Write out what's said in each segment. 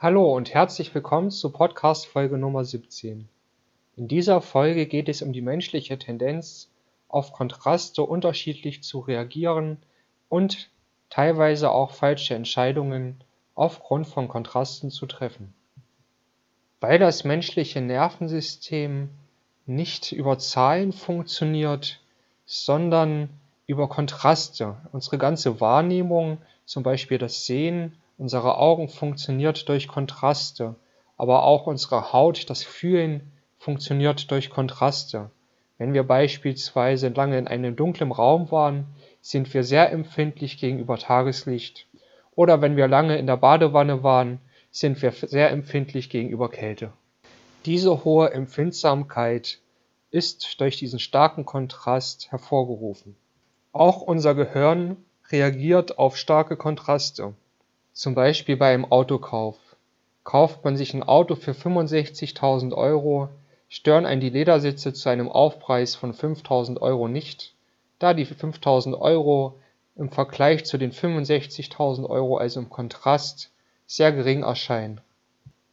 Hallo und herzlich willkommen zu Podcast Folge Nummer 17. In dieser Folge geht es um die menschliche Tendenz, auf Kontraste unterschiedlich zu reagieren und teilweise auch falsche Entscheidungen aufgrund von Kontrasten zu treffen. Weil das menschliche Nervensystem nicht über Zahlen funktioniert, sondern über Kontraste. Unsere ganze Wahrnehmung, zum Beispiel das Sehen, unsere Augen funktioniert durch Kontraste, aber auch unsere Haut, das Fühlen funktioniert durch Kontraste. Wenn wir beispielsweise lange in einem dunklen Raum waren, sind wir sehr empfindlich gegenüber Tageslicht. Oder wenn wir lange in der Badewanne waren, sind wir sehr empfindlich gegenüber Kälte. Diese hohe Empfindsamkeit ist durch diesen starken Kontrast hervorgerufen. Auch unser Gehirn reagiert auf starke Kontraste. Zum Beispiel beim Autokauf. Kauft man sich ein Auto für 65.000 Euro, stören einen die Ledersitze zu einem Aufpreis von 5.000 Euro nicht, da die 5.000 Euro im Vergleich zu den 65.000 Euro, also im Kontrast, sehr gering erscheinen.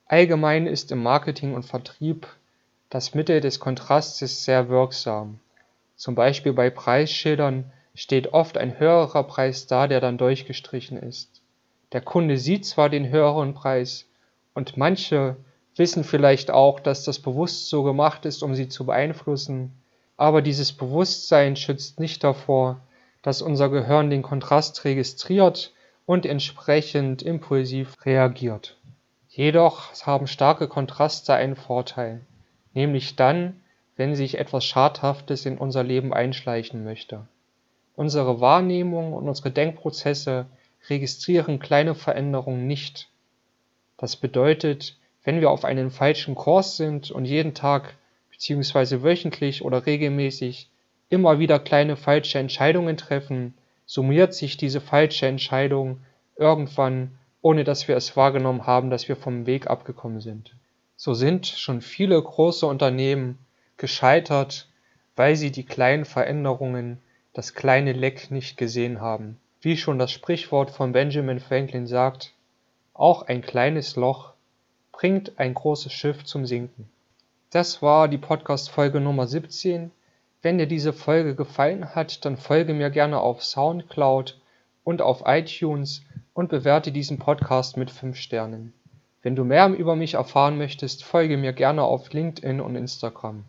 Allgemein ist im Marketing und Vertrieb das Mittel des Kontrastes sehr wirksam. Zum Beispiel bei Preisschildern steht oft ein höherer Preis da, der dann durchgestrichen ist. Der Kunde sieht zwar den höheren Preis und manche wissen vielleicht auch, dass das bewusst so gemacht ist, um sie zu beeinflussen, aber dieses Bewusstsein schützt nicht davor, dass unser Gehirn den Kontrast registriert und entsprechend impulsiv reagiert. Jedoch haben starke Kontraste einen Vorteil, nämlich dann, wenn sich etwas Schadhaftes in unser Leben einschleichen möchte. Unsere Wahrnehmung und unsere Denkprozesse registrieren kleine Veränderungen nicht. Das bedeutet, wenn wir auf einem falschen Kurs sind und jeden Tag bzw. wöchentlich oder regelmäßig immer wieder kleine falsche Entscheidungen treffen, summiert sich diese falsche Entscheidung irgendwann, ohne dass wir es wahrgenommen haben, dass wir vom Weg abgekommen sind. So sind schon viele große Unternehmen gescheitert, weil sie die kleinen Veränderungen, das kleine Leck nicht gesehen haben. Wie schon das Sprichwort von Benjamin Franklin sagt, auch ein kleines Loch bringt ein großes Schiff zum Sinken. Das war die Podcast-Folge Nummer 17. Wenn dir diese Folge gefallen hat, dann folge mir gerne auf Soundcloud und auf iTunes und bewerte diesen Podcast mit 5 Sternen. Wenn du mehr über mich erfahren möchtest, folge mir gerne auf LinkedIn und Instagram.